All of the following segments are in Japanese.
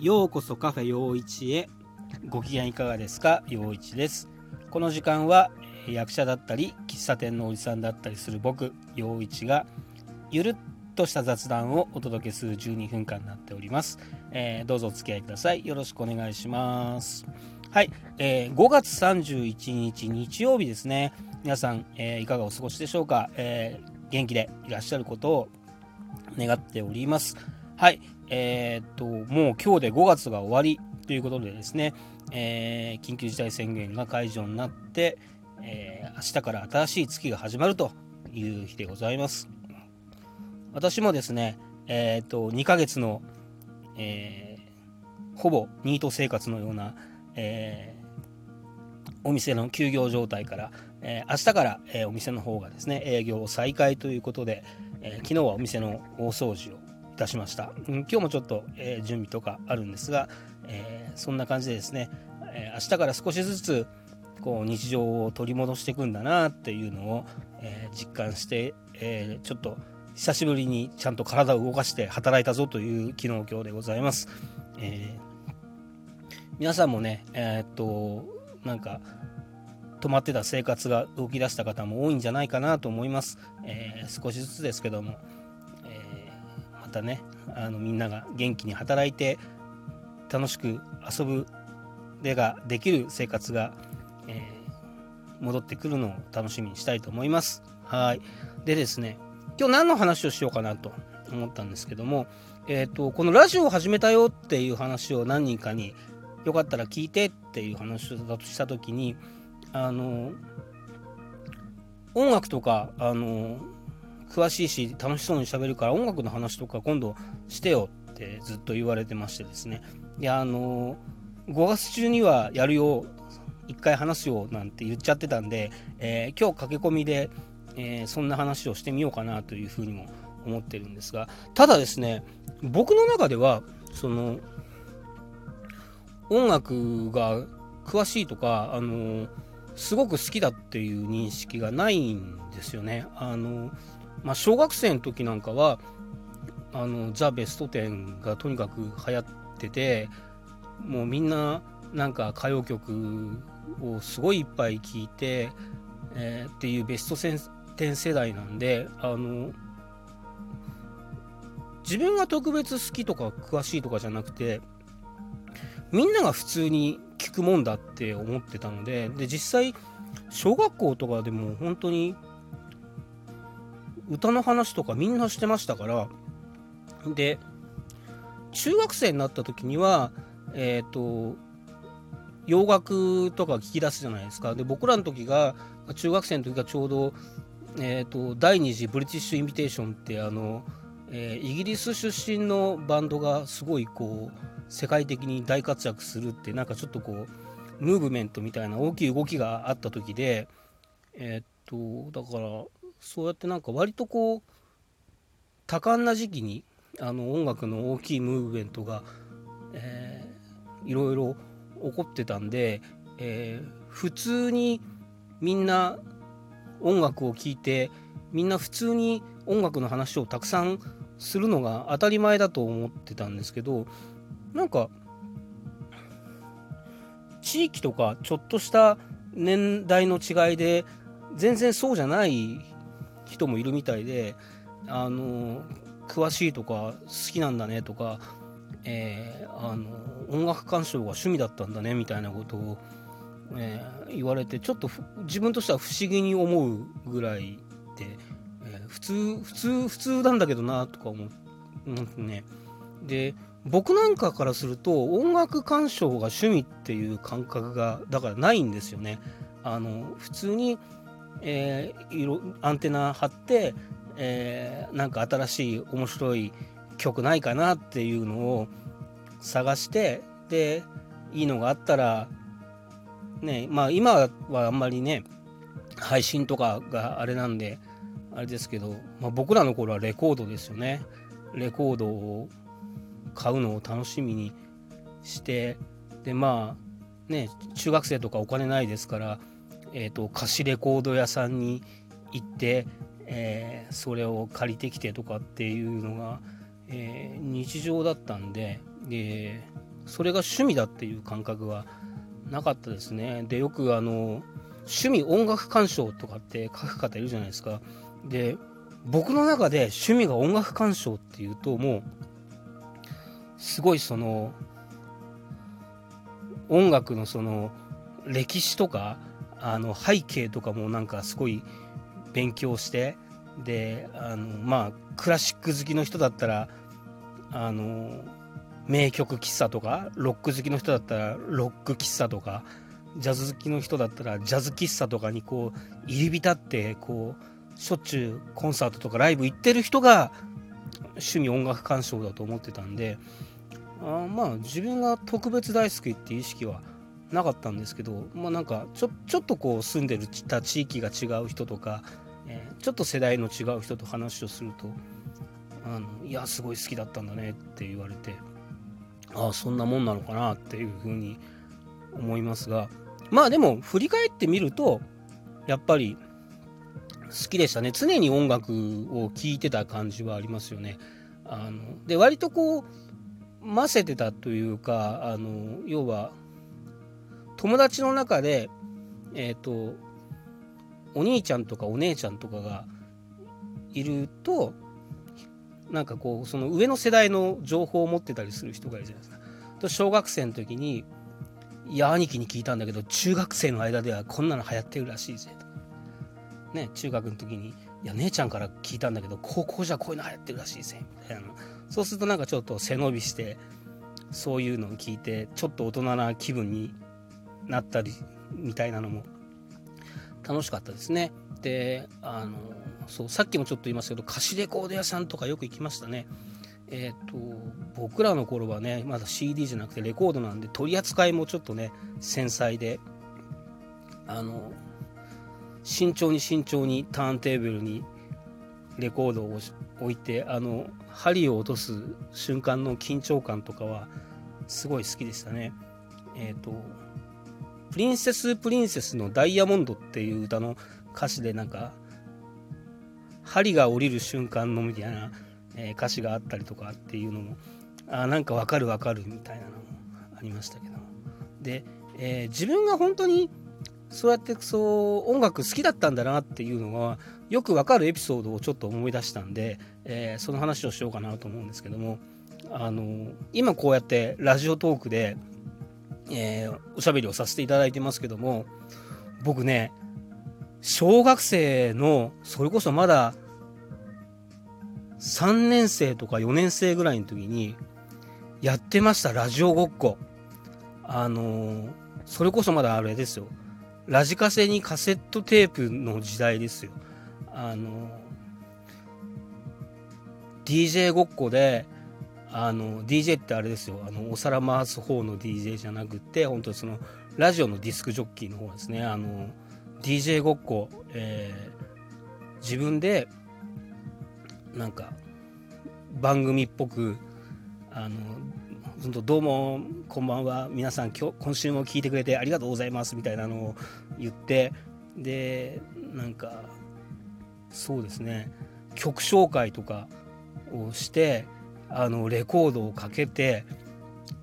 ようこそカフェ陽一へ。ご機嫌いかがですか？陽一です。この時間は役者だったり喫茶店のおじさんだったりする僕陽一がゆるっとした雑談をお届けする12分間になっております、えー、どうぞお付き合いください。よろしくお願いします。はい、えー、5月31日日曜日ですね。皆さん、えー、いかがお過ごしでしょうか、え元気でいらっしゃることを願っております。はい。えー、っともう今日で5月が終わりということでですね、え緊急事態宣言が解除になって、えー、明日から新しい月が始まるという日でございます。私もですね、えー、と2ヶ月の、えー、ほぼニート生活のような、えー、お店の休業状態から、えー、明日から、えお店の方がですね営業を再開ということで、え昨日はお店の大掃除をいたしました、うん、今日もちょっと、え準備とかあるんですが、えそんな感じでですね、え明日から少しずつこう日常を取り戻していくんだなっていうのを、え、実感して、え、ちょっと久しぶりにちゃんと体を動かして働いたぞという昨日今日でございます。え、皆さんもね、え、っとなんか止まってた生活が動き出した方も多いんじゃないかなと思います。え少しずつですけども、またねあのみんなが元気に働いて楽しく遊ぶでができる生活がえー、戻ってくるのを楽しみにしたいと思います。はい。でですね、今日何の話をしようかなと思ったんですけども、え、ー、と、このラジオを始めたよっていう話を何人かによかったら聞いてっていう話をした時に、あの、音楽とか、あの、詳しいし楽しそうにしゃべるから音楽の話とか今度してよってずっと言われてましてですね。で、あの、5月中にはやるよ一回話すよなんて言っちゃってたんで、えー、今日駆け込みで、えー、そんな話をしてみようかなというふうにも思ってるんですがただですね僕の中ではその音楽が詳しいとかあのすごく好きだっていう認識がないんですよね。あのまあ、小学生の時なんかはあのザ・ベスト10がとにかく流行っててもうみんななんか歌謡曲をすごいいっぱい聞いて、えー、っていうベスト10世代なんであの自分が特別好きとか詳しいとかじゃなくてみんなが普通に聞くもんだって思ってたのでで実際小学校とかでも本当に歌の話とかみんなしてましたからで中学生になった時にはえっ、ー、と洋楽とか聞き出すじゃないですか。で僕らの時が中学生の時がちょうど、えーと、第二次ブリティッシュ・インビテーションってあの、えー、イギリス出身のバンドがすごいこう世界的に大活躍するってなんかちょっとこうムーブメントみたいな大きい動きがあった時でえっ、ー、とだからそうやってなんか割とこう多感な時期にあの音楽の大きいムーブメントが、えー、いろいろ起こってたんで、えー、普通にみんな音楽を聴いてみんな普通に音楽の話をたくさんするのが当たり前だと思ってたんですけどなんか地域とかちょっとした年代の違いで全然そうじゃない人もいるみたいであの詳しいとか好きなんだねとかえー、あの音楽鑑賞が趣味だったんだねみたいなことを、えー、言われてちょっと自分としては不思議に思うぐらいで、えー、普通普通普通なんだけどなとか思ってねで僕なんかからすると音楽鑑賞が趣味っていう感覚がだからないんですよね。あの普通に、えー、アンテナ張って、えー、なんか新しい面白い曲ないかなっていうのを探してでいいのがあったらねまあ今はあんまりね配信とかがあれなんであれですけど、まあ、僕らの頃はレコードですよね。レコードを買うのを楽しみにしてでまあね中学生とかお金ないですから、えーと、貸しレコード屋さんに行って、えー、それを借りてきてとかっていうのがえー、日常だったんででそれが趣味だっていう感覚はなかったですね。でよくあの趣味音楽鑑賞とかって書く方いるじゃないですか。で僕の中で趣味が音楽鑑賞っていうともうすごいその音楽のその歴史とかあの背景とかもなんかすごい勉強してであのまあクラシック好きの人だったらあの名曲喫茶とかロック好きの人だったらロック喫茶とかジャズ好きの人だったらジャズ喫茶とかにこう入り浸ってこうしょっちゅうコンサートとかライブ行ってる人が趣味音楽鑑賞だと思ってたんであまあ自分が特別大好きっていう意識はなかったんですけどまあなんかちょちょっとこう住んでるた地域が違う人とか、えー、ちょっと世代の違う人と話をするとあのいやすごい好きだったんだねって言われてああそんなもんなのかなっていうふうに思いますがまあでも振り返ってみるとやっぱり好きでしたね常に音楽を聴いてた感じはありますよね。あので割とこう混ぜてたというかあの要は友達の中でえっ、ー、とお兄ちゃんとかお姉ちゃんとかがいるとなんかこうその上の世代の情報を持ってたりする人がいるじゃないですか。と小学生の時に「いや兄貴に聞いたんだけど中学生の間ではこんなの流行ってるらしいぜ」と。ね中学の時に「いや姉ちゃんから聞いたんだけど高校じゃこういうの流行ってるらしいぜ」みたいなそうするとなんかちょっと背伸びしてそういうのを聞いてちょっと大人な気分になったりみたいなのも楽しかったですね。であのそうさっきもちょっと言いましたけど貸しレコード屋さんとかよく行きましたね。え、ー、と僕らの頃はねまだ CD じゃなくてレコードなんで取り扱いもちょっとね繊細であの慎重に慎重にターンテーブルにレコードを置いてあの針を落とす瞬間の緊張感とかはすごい好きでしたね。えっ、ー、とプリンセスプリンセスのダイヤモンドっていう歌の歌詞でなんか針が降りる瞬間のみたいな、え、歌詞があったりとかっていうのもあなんかわかるわかるみたいなのもありましたけど。で、えー、自分が本当にそうやってそう音楽好きだったんだなっていうのはよくわかるエピソードをちょっと思い出したんで、えー、その話をしようかなと思うんですけどもあの今こうやってラジオトークで、えー、おしゃべりをさせていただいてますけども僕ね小学生のそれこそまだ3年生とか4年生ぐらいの時にやってましたラジオごっこ。あのそれこそまだあれですよ。ラジカセにカセットテープの時代ですよ。あの DJ ごっこであの DJ ってあれですよ。あのお皿回す方の DJ じゃなくて本当そのラジオのディスクジョッキーの方ですね。あの DJ ごっこ、えー、自分でなんか番組っぽくあのどうもこんばんは。皆さん今日今週も聞いてくれてありがとうございます。みたいなのを言ってでなんかそうですね。曲紹介とかをしてあのレコードをかけて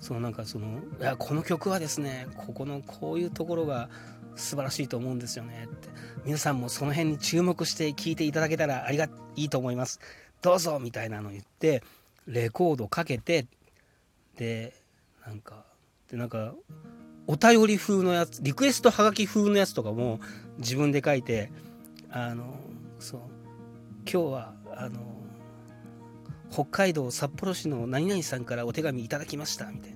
そのなんかそのいやこの曲はですねここのこういうところが素晴らしいと思うんですよねって。皆さんもその辺に注目して聴いていただけたらありがいいと思います。どうぞみたいなの言ってレコードかけてでなんかでなんかお便り風のやつリクエストはがき風のやつとかも自分で書いてあのそう今日はあの北海道札幌市の何々さんからお手紙いただきましたみたい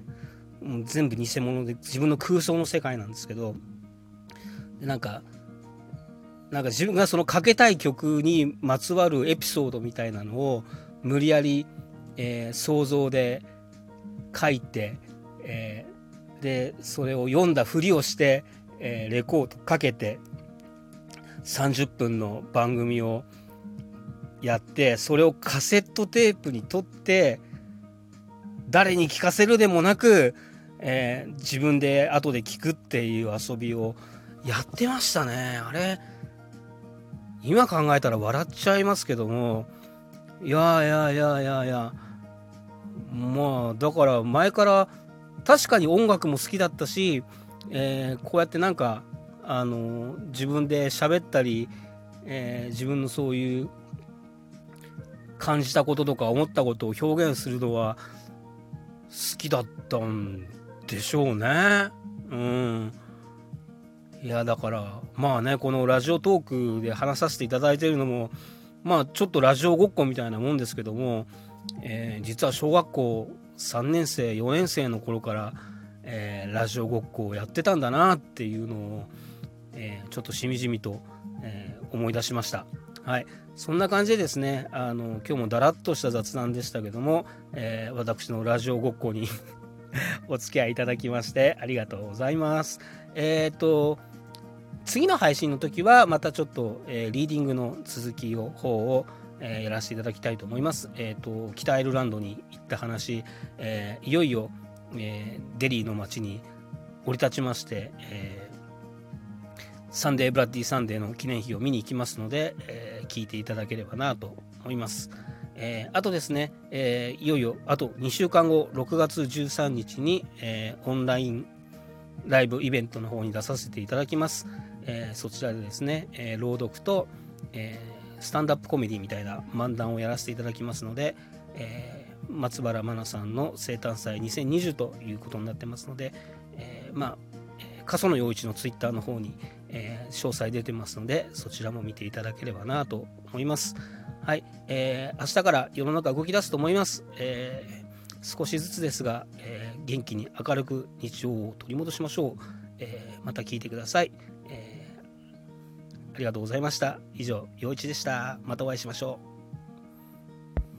な。もう全部偽物で自分の空想の世界なんですけど。でなんかなんか自分がそのかけたい曲にまつわるエピソードみたいなのを無理やり、えー、想像で書いて、えー、でそれを読んだふりをして、えー、レコードかけて30分の番組をやってそれをカセットテープに取って誰に聞かせるでもなく、えー、自分で後で聞くっていう遊びをやってましたね。あれ今考えたら笑っちゃいますけどもいやいやいやいやいやまあだから前から確かに音楽も好きだったし、えー、こうやってなんかあの自分で喋ったり、えー、自分のそういう感じたこととか思ったことを表現するのは好きだったんでしょうね。うん。いやだからまあねこのラジオトークで話させていただいてるのもまあちょっとラジオごっこみたいなもんですけども、えー、実は小学校3年生4年生の頃から、えー、ラジオごっこをやってたんだなっていうのを、えー、ちょっとしみじみと、え思い出しました。はい、そんな感じでですねあの今日もだらっとした雑談でしたけども、え私のラジオごっこに お付き合いいただきましてありがとうございます。えっ、と次の配信の時はまたちょっと、えー、リーディングの続きを方を、えー、やらせていただきたいと思います。えっ、ー、と北アイルランドに行った話、えいよいよ、えデリーの街に降り立ちまして、え Sunday Bloody Sunday の記念碑を見に行きますので、え聞いていただければなと思います。えあとですね、えいよいよあと2週間後6月13日に、えオンラインライブイベントの方に出させていただきます。えー、そちらでですね、えー、朗読と、えー、スタンダップコメディみたいな漫談をやらせていただきますので、え松原真奈さんの生誕祭2020ということになってますので、えまあ過疎の陽一のツイッターの方に、詳細出てますのでそちらも見ていただければなと思います。はい、えー、明日から世の中動き出すと思います。えー、少しずつですが、えー、元気に明るく日常を取り戻しましょう。えまた聞いてください。えーありがとうございました。以上、陽一でした。またお会いしましょう。